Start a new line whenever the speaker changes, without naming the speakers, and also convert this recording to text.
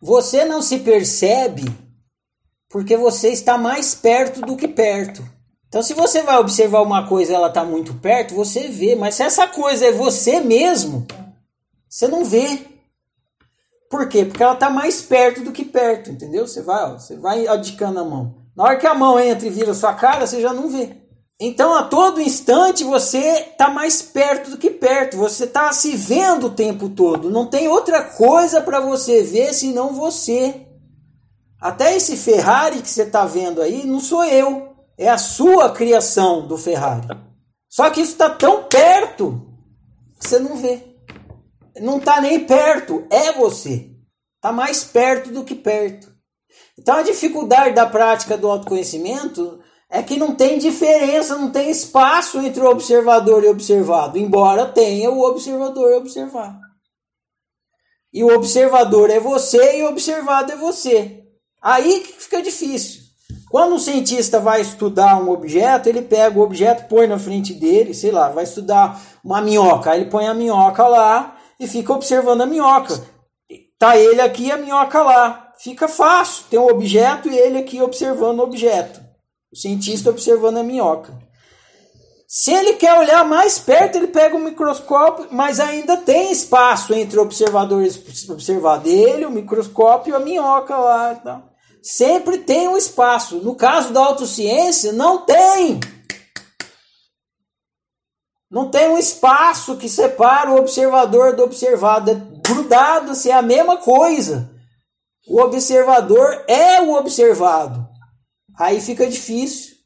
Você não se percebe porque você está mais perto do que perto. Então, se você vai observar uma coisa ela está muito perto, você vê. Mas se essa coisa é você mesmo, você não vê. Por quê? Porque ela está mais perto do que perto, entendeu? Você vai, ó, você vai adicando a mão. Na hora que a mão entra e vira sua cara, você já não vê. Então, a todo instante, você está mais perto do que perto. Você está se vendo o tempo todo. Não tem outra coisa para você ver senão você. Até esse Ferrari que você está vendo aí, não sou eu. É a sua criação do Ferrari. Só que isso está tão perto que você não vê não está nem perto, é você. Está mais perto do que perto. Então a dificuldade da prática do autoconhecimento é que não tem diferença, não tem espaço entre o observador e o observado, embora tenha o observador e o observado. E o observador é você e o observado é você. Aí que fica difícil. Quando um cientista vai estudar um objeto, ele pega o objeto, põe na frente dele, sei lá, vai estudar uma minhoca, ele põe a minhoca lá e fica observando a minhoca. Tá ele aqui e a minhoca lá. Fica fácil. Tem um objeto e ele aqui observando o objeto. O cientista observando a minhoca. Se ele quer olhar mais perto, ele pega o microscópio, mas ainda tem espaço entre o observador observado ele, o microscópio e a minhoca lá. Então, sempre tem um espaço. No caso da autociência, não tem. Não tem um espaço que separa o observador do observado. É grudado, se é a mesma coisa. O observador é o observado. Aí fica difícil.